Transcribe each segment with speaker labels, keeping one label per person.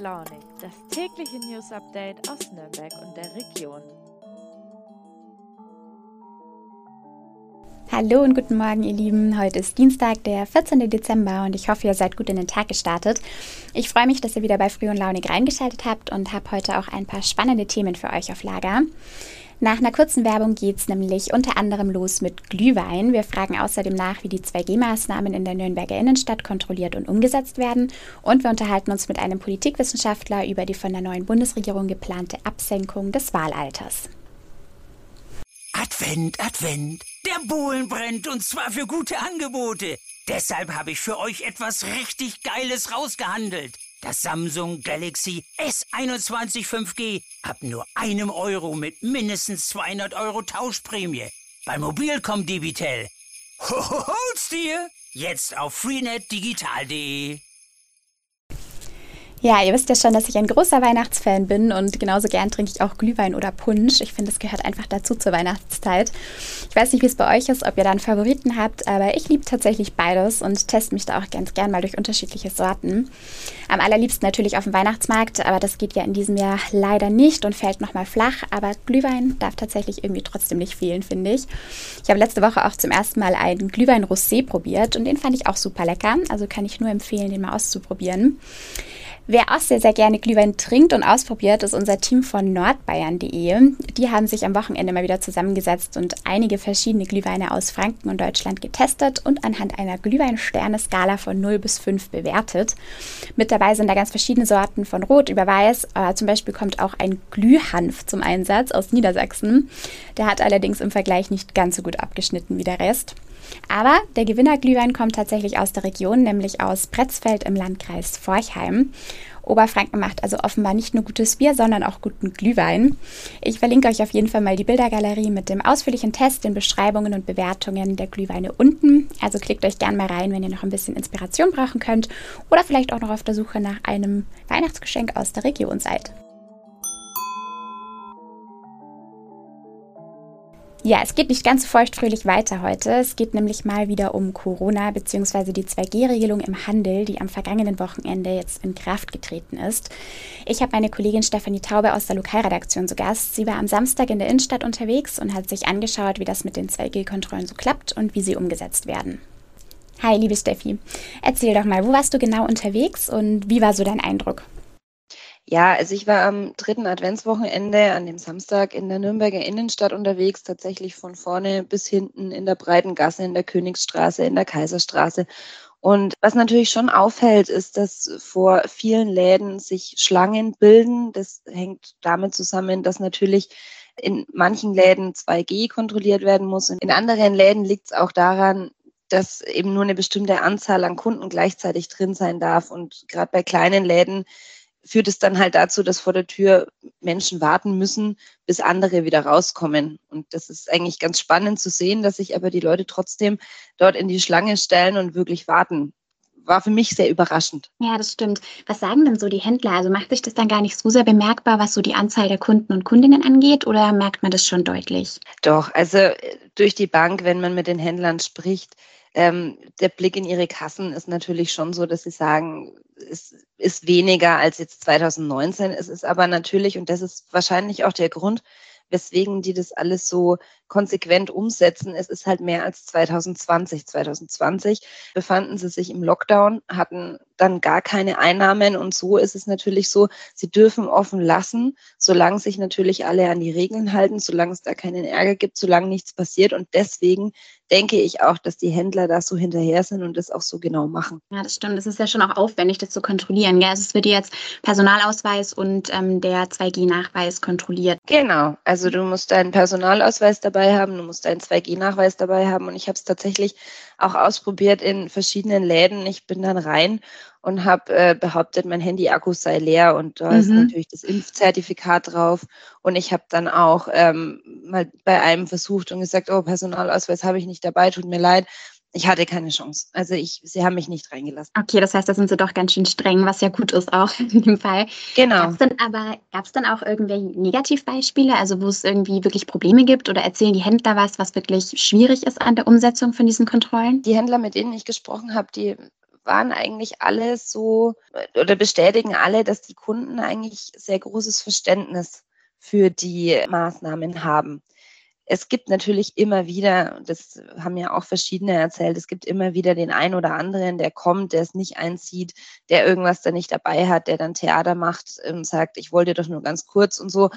Speaker 1: Launig, das tägliche News Update aus Nürnberg und der Region.
Speaker 2: Hallo und guten Morgen, ihr Lieben. Heute ist Dienstag, der 14. Dezember und ich hoffe, ihr seid gut in den Tag gestartet. Ich freue mich, dass ihr wieder bei Früh und Launig reingeschaltet habt und habe heute auch ein paar spannende Themen für euch auf Lager. Nach einer kurzen Werbung geht es nämlich unter anderem los mit Glühwein. Wir fragen außerdem nach, wie die 2G-Maßnahmen in der Nürnberger Innenstadt kontrolliert und umgesetzt werden. Und wir unterhalten uns mit einem Politikwissenschaftler über die von der neuen Bundesregierung geplante Absenkung des Wahlalters.
Speaker 3: Advent, Advent. Der Bohlen brennt und zwar für gute Angebote. Deshalb habe ich für euch etwas richtig Geiles rausgehandelt. Das Samsung Galaxy S21 5G ab nur einem Euro mit mindestens 200 Euro Tauschprämie. Bei Mobilcom Debitel. Hol's dir! Jetzt auf freenetdigital.de.
Speaker 2: Ja, ihr wisst ja schon, dass ich ein großer Weihnachtsfan bin und genauso gern trinke ich auch Glühwein oder Punsch. Ich finde, es gehört einfach dazu zur Weihnachtszeit. Ich weiß nicht, wie es bei euch ist, ob ihr da einen Favoriten habt, aber ich liebe tatsächlich beides und teste mich da auch ganz gern mal durch unterschiedliche Sorten. Am allerliebsten natürlich auf dem Weihnachtsmarkt, aber das geht ja in diesem Jahr leider nicht und fällt nochmal flach. Aber Glühwein darf tatsächlich irgendwie trotzdem nicht fehlen, finde ich. Ich habe letzte Woche auch zum ersten Mal einen Glühwein Rosé probiert und den fand ich auch super lecker. Also kann ich nur empfehlen, den mal auszuprobieren. Wer auch sehr, sehr gerne Glühwein trinkt und ausprobiert, ist unser Team von nordbayern.de. Die haben sich am Wochenende mal wieder zusammengesetzt und einige verschiedene Glühweine aus Franken und Deutschland getestet und anhand einer Glühwein-Sterne-Skala von 0 bis 5 bewertet. Mit dabei sind da ganz verschiedene Sorten von Rot über Weiß. Äh, zum Beispiel kommt auch ein Glühhanf zum Einsatz aus Niedersachsen. Der hat allerdings im Vergleich nicht ganz so gut abgeschnitten wie der Rest. Aber der Gewinnerglühwein kommt tatsächlich aus der Region, nämlich aus Pretzfeld im Landkreis Forchheim. Oberfranken macht also offenbar nicht nur gutes Bier, sondern auch guten Glühwein. Ich verlinke euch auf jeden Fall mal die Bildergalerie mit dem ausführlichen Test, den Beschreibungen und Bewertungen der Glühweine unten. Also klickt euch gerne mal rein, wenn ihr noch ein bisschen Inspiration brauchen könnt oder vielleicht auch noch auf der Suche nach einem Weihnachtsgeschenk aus der Region seid. Ja, es geht nicht ganz so feuchtfröhlich weiter heute. Es geht nämlich mal wieder um Corona bzw. die 2G-Regelung im Handel, die am vergangenen Wochenende jetzt in Kraft getreten ist. Ich habe meine Kollegin Stefanie Taube aus der Lokalredaktion zu Gast. Sie war am Samstag in der Innenstadt unterwegs und hat sich angeschaut, wie das mit den 2G-Kontrollen so klappt und wie sie umgesetzt werden. Hi, liebe Steffi. Erzähl doch mal, wo warst du genau unterwegs und wie war so dein Eindruck?
Speaker 4: Ja, also ich war am dritten Adventswochenende an dem Samstag in der Nürnberger Innenstadt unterwegs, tatsächlich von vorne bis hinten in der breiten Gasse, in der Königsstraße, in der Kaiserstraße. Und was natürlich schon auffällt, ist, dass vor vielen Läden sich Schlangen bilden. Das hängt damit zusammen, dass natürlich in manchen Läden 2G kontrolliert werden muss. Und in anderen Läden liegt es auch daran, dass eben nur eine bestimmte Anzahl an Kunden gleichzeitig drin sein darf. Und gerade bei kleinen Läden führt es dann halt dazu, dass vor der Tür Menschen warten müssen, bis andere wieder rauskommen. Und das ist eigentlich ganz spannend zu sehen, dass sich aber die Leute trotzdem dort in die Schlange stellen und wirklich warten. War für mich sehr überraschend.
Speaker 2: Ja, das stimmt. Was sagen denn so die Händler? Also macht sich das dann gar nicht so sehr bemerkbar, was so die Anzahl der Kunden und Kundinnen angeht, oder merkt man das schon deutlich?
Speaker 4: Doch, also äh, durch die Bank, wenn man mit den Händlern spricht, ähm, der Blick in ihre Kassen ist natürlich schon so, dass sie sagen, es ist weniger als jetzt 2019. Es ist aber natürlich, und das ist wahrscheinlich auch der Grund, weswegen die das alles so konsequent umsetzen. Es ist halt mehr als 2020. 2020 befanden sie sich im Lockdown, hatten dann gar keine Einnahmen und so ist es natürlich so, sie dürfen offen lassen, solange sich natürlich alle an die Regeln halten, solange es da keinen Ärger gibt, solange nichts passiert und deswegen denke ich auch, dass die Händler da so hinterher sind und das auch so genau machen.
Speaker 2: Ja, das stimmt. Das ist ja schon auch aufwendig, das zu kontrollieren. Gell? Also es wird jetzt Personalausweis und ähm, der 2G-Nachweis kontrolliert.
Speaker 4: Genau. Also du musst deinen Personalausweis dabei dabei haben, du musst einen 2G-Nachweis dabei haben. Und ich habe es tatsächlich auch ausprobiert in verschiedenen Läden. Ich bin dann rein und habe äh, behauptet, mein Handy-Akku sei leer und da mhm. ist natürlich das Impfzertifikat drauf. Und ich habe dann auch ähm, mal bei einem versucht und gesagt, oh, Personalausweis habe ich nicht dabei, tut mir leid ich hatte keine Chance. Also ich, sie haben mich nicht reingelassen.
Speaker 2: Okay, das heißt, da sind sie doch ganz schön streng, was ja gut ist auch in dem Fall.
Speaker 4: Genau.
Speaker 2: Gab's dann aber gab es dann auch irgendwelche Negativbeispiele, also wo es irgendwie wirklich Probleme gibt oder erzählen die Händler was, was wirklich schwierig ist an der Umsetzung von diesen Kontrollen?
Speaker 4: Die Händler, mit denen ich gesprochen habe, die waren eigentlich alle so oder bestätigen alle, dass die Kunden eigentlich sehr großes Verständnis für die Maßnahmen haben. Es gibt natürlich immer wieder, das haben ja auch verschiedene erzählt, es gibt immer wieder den einen oder anderen, der kommt, der es nicht einzieht, der irgendwas da nicht dabei hat, der dann Theater macht und sagt, ich wollte doch nur ganz kurz und so.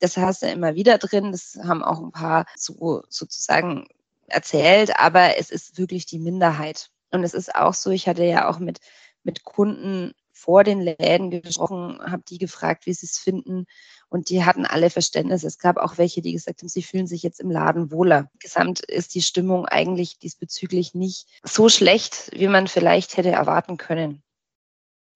Speaker 4: Das hast du immer wieder drin. Das haben auch ein paar so sozusagen erzählt, aber es ist wirklich die Minderheit. Und es ist auch so, ich hatte ja auch mit, mit Kunden vor den Läden gesprochen, habe die gefragt, wie sie es finden. Und die hatten alle Verständnis. Es gab auch welche, die gesagt haben, sie fühlen sich jetzt im Laden wohler. Gesamt ist die Stimmung eigentlich diesbezüglich nicht so schlecht, wie man vielleicht hätte erwarten können.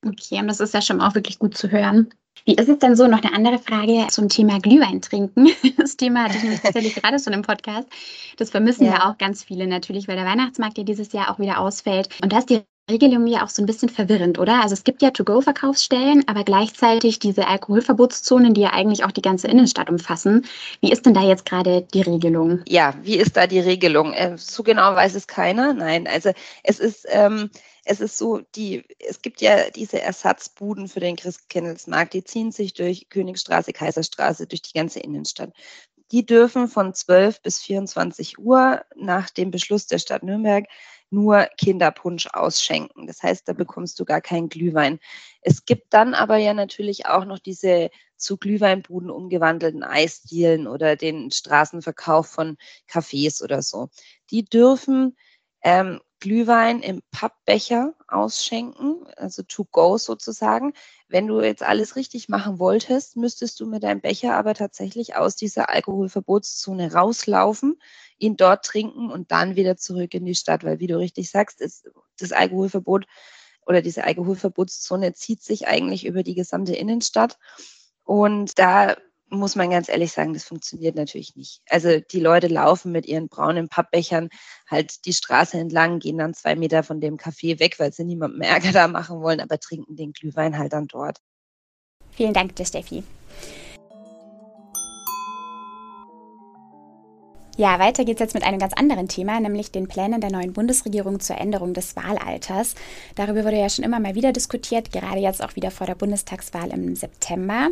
Speaker 2: Okay, und das ist ja schon auch wirklich gut zu hören. Wie ist es denn so? Noch eine andere Frage zum Thema Glühwein trinken. Das Thema hatte ich nämlich tatsächlich gerade schon im Podcast. Das vermissen ja. ja auch ganz viele natürlich, weil der Weihnachtsmarkt ja dieses Jahr auch wieder ausfällt. Und da ist die Regelung ja auch so ein bisschen verwirrend, oder? Also es gibt ja To-Go-Verkaufsstellen, aber gleichzeitig diese Alkoholverbotszonen, die ja eigentlich auch die ganze Innenstadt umfassen. Wie ist denn da jetzt gerade die Regelung?
Speaker 4: Ja, wie ist da die Regelung? Äh, so genau weiß es keiner. Nein, also es ist, ähm, es ist so, die, es gibt ja diese Ersatzbuden für den Christkindlesmarkt, die ziehen sich durch Königstraße, Kaiserstraße, durch die ganze Innenstadt. Die dürfen von 12 bis 24 Uhr nach dem Beschluss der Stadt Nürnberg nur Kinderpunsch ausschenken. Das heißt, da bekommst du gar keinen Glühwein. Es gibt dann aber ja natürlich auch noch diese zu Glühweinbuden umgewandelten Eisdielen oder den Straßenverkauf von Cafés oder so. Die dürfen ähm, Glühwein im Pappbecher ausschenken, also to go sozusagen. Wenn du jetzt alles richtig machen wolltest, müsstest du mit deinem Becher aber tatsächlich aus dieser Alkoholverbotszone rauslaufen, ihn dort trinken und dann wieder zurück in die Stadt, weil wie du richtig sagst, ist das Alkoholverbot oder diese Alkoholverbotszone zieht sich eigentlich über die gesamte Innenstadt. Und da muss man ganz ehrlich sagen, das funktioniert natürlich nicht. Also die Leute laufen mit ihren braunen Pappbechern halt die Straße entlang, gehen dann zwei Meter von dem Café weg, weil sie niemandem Ärger da machen wollen, aber trinken den Glühwein halt dann dort.
Speaker 2: Vielen Dank Steffi. Ja, weiter geht's jetzt mit einem ganz anderen Thema, nämlich den Plänen der neuen Bundesregierung zur Änderung des Wahlalters. Darüber wurde ja schon immer mal wieder diskutiert, gerade jetzt auch wieder vor der Bundestagswahl im September.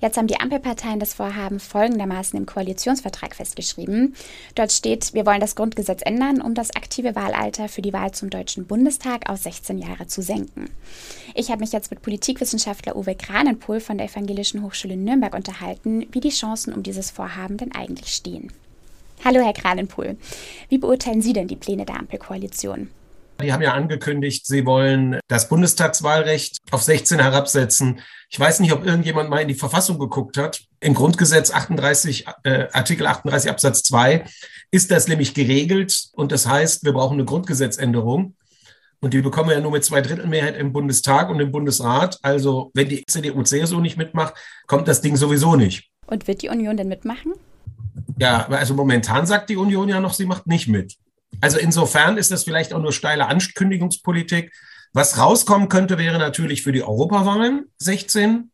Speaker 2: Jetzt haben die Ampelparteien das Vorhaben folgendermaßen im Koalitionsvertrag festgeschrieben. Dort steht, wir wollen das Grundgesetz ändern, um das aktive Wahlalter für die Wahl zum Deutschen Bundestag aus 16 Jahre zu senken. Ich habe mich jetzt mit Politikwissenschaftler Uwe Kranenpohl von der Evangelischen Hochschule Nürnberg unterhalten, wie die Chancen um dieses Vorhaben denn eigentlich stehen. Hallo, Herr Kranenpohl. Wie beurteilen Sie denn die Pläne der Ampelkoalition?
Speaker 5: Die haben ja angekündigt, sie wollen das Bundestagswahlrecht auf 16 herabsetzen. Ich weiß nicht, ob irgendjemand mal in die Verfassung geguckt hat. Im Grundgesetz 38, äh, Artikel 38 Absatz 2 ist das nämlich geregelt und das heißt, wir brauchen eine Grundgesetzänderung. Und die bekommen wir ja nur mit zwei Drittel Mehrheit im Bundestag und im Bundesrat. Also wenn die CDU, CSU nicht mitmacht, kommt das Ding sowieso nicht.
Speaker 2: Und wird die Union denn mitmachen?
Speaker 5: Ja, also momentan sagt die Union ja noch, sie macht nicht mit. Also insofern ist das vielleicht auch nur steile Ankündigungspolitik. Was rauskommen könnte, wäre natürlich für die Europawahlen 16.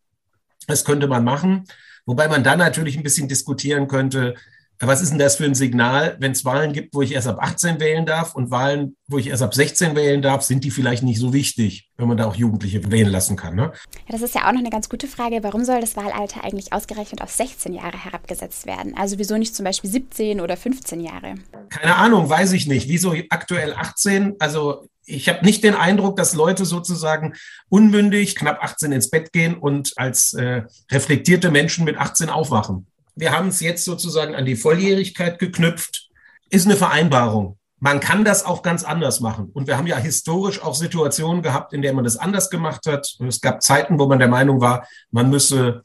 Speaker 5: Das könnte man machen. Wobei man dann natürlich ein bisschen diskutieren könnte, was ist denn das für ein Signal, wenn es Wahlen gibt, wo ich erst ab 18 wählen darf und Wahlen, wo ich erst ab 16 wählen darf, sind die vielleicht nicht so wichtig, wenn man da auch Jugendliche wählen lassen kann. Ne?
Speaker 2: Ja, das ist ja auch noch eine ganz gute Frage. Warum soll das Wahlalter eigentlich ausgerechnet auf 16 Jahre herabgesetzt werden? Also wieso nicht zum Beispiel 17 oder 15 Jahre?
Speaker 5: Keine Ahnung, weiß ich nicht. Wieso aktuell 18? Also ich habe nicht den Eindruck, dass Leute sozusagen unmündig, knapp 18 ins Bett gehen und als äh, reflektierte Menschen mit 18 aufwachen wir haben es jetzt sozusagen an die Volljährigkeit geknüpft, ist eine Vereinbarung. Man kann das auch ganz anders machen. Und wir haben ja historisch auch Situationen gehabt, in denen man das anders gemacht hat. Es gab Zeiten, wo man der Meinung war, man müsse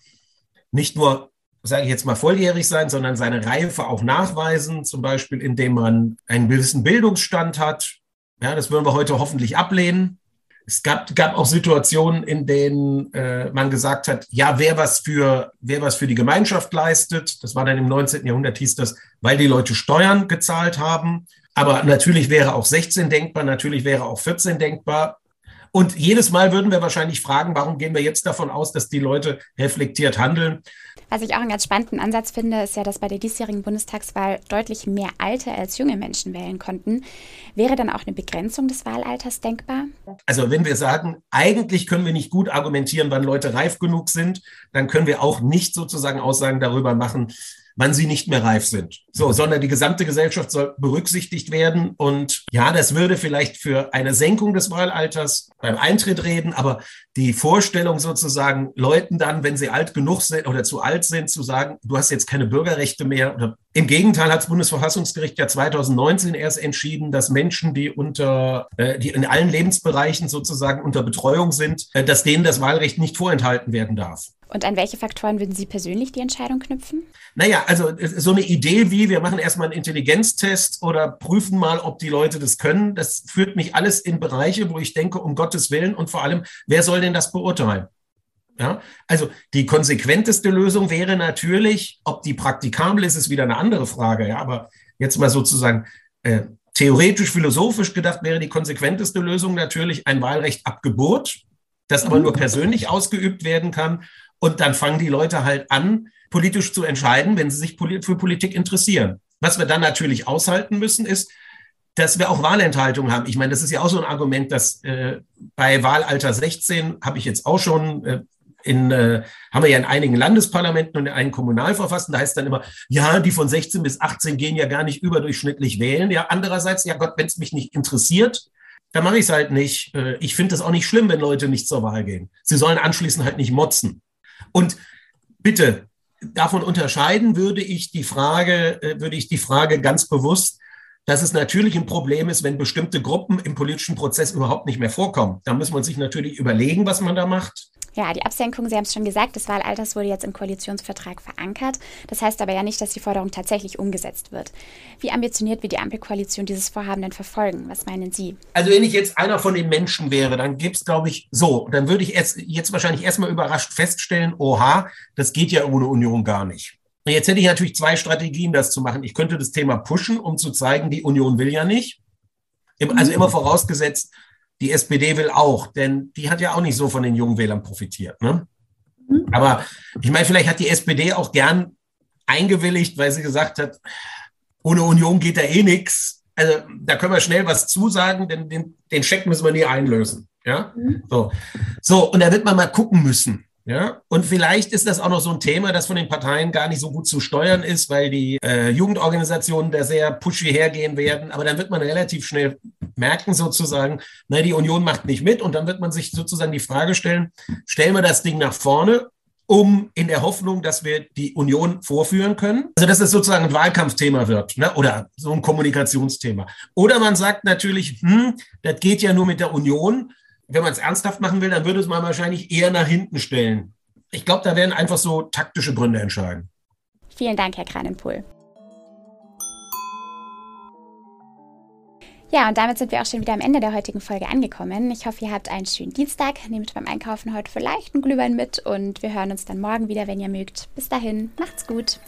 Speaker 5: nicht nur, sage ich jetzt mal, volljährig sein, sondern seine Reife auch nachweisen, zum Beispiel indem man einen gewissen Bildungsstand hat. Ja, das würden wir heute hoffentlich ablehnen. Es gab, gab auch Situationen, in denen äh, man gesagt hat, ja, wer was, für, wer was für die Gemeinschaft leistet, das war dann im 19. Jahrhundert, hieß das, weil die Leute Steuern gezahlt haben. Aber natürlich wäre auch 16 denkbar, natürlich wäre auch 14 denkbar. Und jedes Mal würden wir wahrscheinlich fragen, warum gehen wir jetzt davon aus, dass die Leute reflektiert handeln?
Speaker 2: Was ich auch einen ganz spannenden Ansatz finde, ist ja, dass bei der diesjährigen Bundestagswahl deutlich mehr alte als junge Menschen wählen konnten. Wäre dann auch eine Begrenzung des Wahlalters denkbar?
Speaker 5: Also wenn wir sagen, eigentlich können wir nicht gut argumentieren, wann Leute reif genug sind, dann können wir auch nicht sozusagen Aussagen darüber machen, wann sie nicht mehr reif sind. So, sondern die gesamte Gesellschaft soll berücksichtigt werden. Und ja, das würde vielleicht für eine Senkung des Wahlalters beim Eintritt reden, aber die Vorstellung sozusagen, Leuten dann, wenn sie alt genug sind oder zu alt sind, zu sagen, du hast jetzt keine Bürgerrechte mehr. Oder Im Gegenteil hat das Bundesverfassungsgericht ja 2019 erst entschieden, dass Menschen, die unter, äh, die in allen Lebensbereichen sozusagen unter Betreuung sind, äh, dass denen das Wahlrecht nicht vorenthalten werden darf.
Speaker 2: Und an welche Faktoren würden Sie persönlich die Entscheidung knüpfen?
Speaker 5: Naja, also so eine Idee wie, wir machen erstmal einen Intelligenztest oder prüfen mal, ob die Leute das können, das führt mich alles in Bereiche, wo ich denke, um Gottes Willen und vor allem, wer soll denn das beurteilen? Ja, also die konsequenteste Lösung wäre natürlich, ob die praktikabel ist, ist wieder eine andere Frage. Ja, aber jetzt mal sozusagen äh, theoretisch, philosophisch gedacht wäre die konsequenteste Lösung natürlich ein Wahlrecht ab Geburt, das aber nur persönlich ausgeübt werden kann und dann fangen die Leute halt an, politisch zu entscheiden, wenn sie sich für Politik interessieren. Was wir dann natürlich aushalten müssen, ist, dass wir auch Wahlenthaltung haben. Ich meine, das ist ja auch so ein Argument, dass äh, bei Wahlalter 16 habe ich jetzt auch schon äh, in, äh, haben wir ja in einigen Landesparlamenten und in einigen Kommunalverfassen, da heißt dann immer, ja, die von 16 bis 18 gehen ja gar nicht überdurchschnittlich wählen. Ja, andererseits, ja Gott, wenn es mich nicht interessiert, dann mache ich es halt nicht. Äh, ich finde es auch nicht schlimm, wenn Leute nicht zur Wahl gehen. Sie sollen anschließend halt nicht motzen. Und bitte, davon unterscheiden würde ich die Frage, äh, würde ich die Frage ganz bewusst, dass es natürlich ein Problem ist, wenn bestimmte Gruppen im politischen Prozess überhaupt nicht mehr vorkommen. Da muss man sich natürlich überlegen, was man da macht.
Speaker 2: Ja, die Absenkung, Sie haben es schon gesagt, des Wahlalters wurde jetzt im Koalitionsvertrag verankert. Das heißt aber ja nicht, dass die Forderung tatsächlich umgesetzt wird. Wie ambitioniert wird die Ampelkoalition dieses Vorhaben denn verfolgen? Was meinen Sie?
Speaker 5: Also wenn ich jetzt einer von den Menschen wäre, dann gäbe es, glaube ich, so, dann würde ich jetzt, jetzt wahrscheinlich erstmal überrascht feststellen, oha, das geht ja ohne Union gar nicht. Jetzt hätte ich natürlich zwei Strategien, das zu machen. Ich könnte das Thema pushen, um zu zeigen, die Union will ja nicht. Also immer vorausgesetzt, die SPD will auch, denn die hat ja auch nicht so von den jungen Wählern profitiert. Ne? Mhm. Aber ich meine, vielleicht hat die SPD auch gern eingewilligt, weil sie gesagt hat, ohne Union geht da eh nichts. Also da können wir schnell was zusagen, denn den, den Scheck müssen wir nie einlösen. Ja, mhm. so. So, und da wird man mal gucken müssen. Ja, und vielleicht ist das auch noch so ein Thema, das von den Parteien gar nicht so gut zu steuern ist, weil die äh, Jugendorganisationen da sehr pushy hergehen werden. Aber dann wird man relativ schnell merken, sozusagen, na, die Union macht nicht mit. Und dann wird man sich sozusagen die Frage stellen, stellen wir das Ding nach vorne, um in der Hoffnung, dass wir die Union vorführen können. Also, dass es sozusagen ein Wahlkampfthema wird ne? oder so ein Kommunikationsthema. Oder man sagt natürlich, hm, das geht ja nur mit der Union wenn man es ernsthaft machen will, dann würde es man wahrscheinlich eher nach hinten stellen. Ich glaube, da werden einfach so taktische Gründe entscheiden.
Speaker 2: Vielen Dank, Herr Kranenpohl. Ja, und damit sind wir auch schon wieder am Ende der heutigen Folge angekommen. Ich hoffe, ihr habt einen schönen Dienstag. Nehmt beim Einkaufen heute vielleicht einen Glühwein mit und wir hören uns dann morgen wieder, wenn ihr mögt. Bis dahin, macht's gut.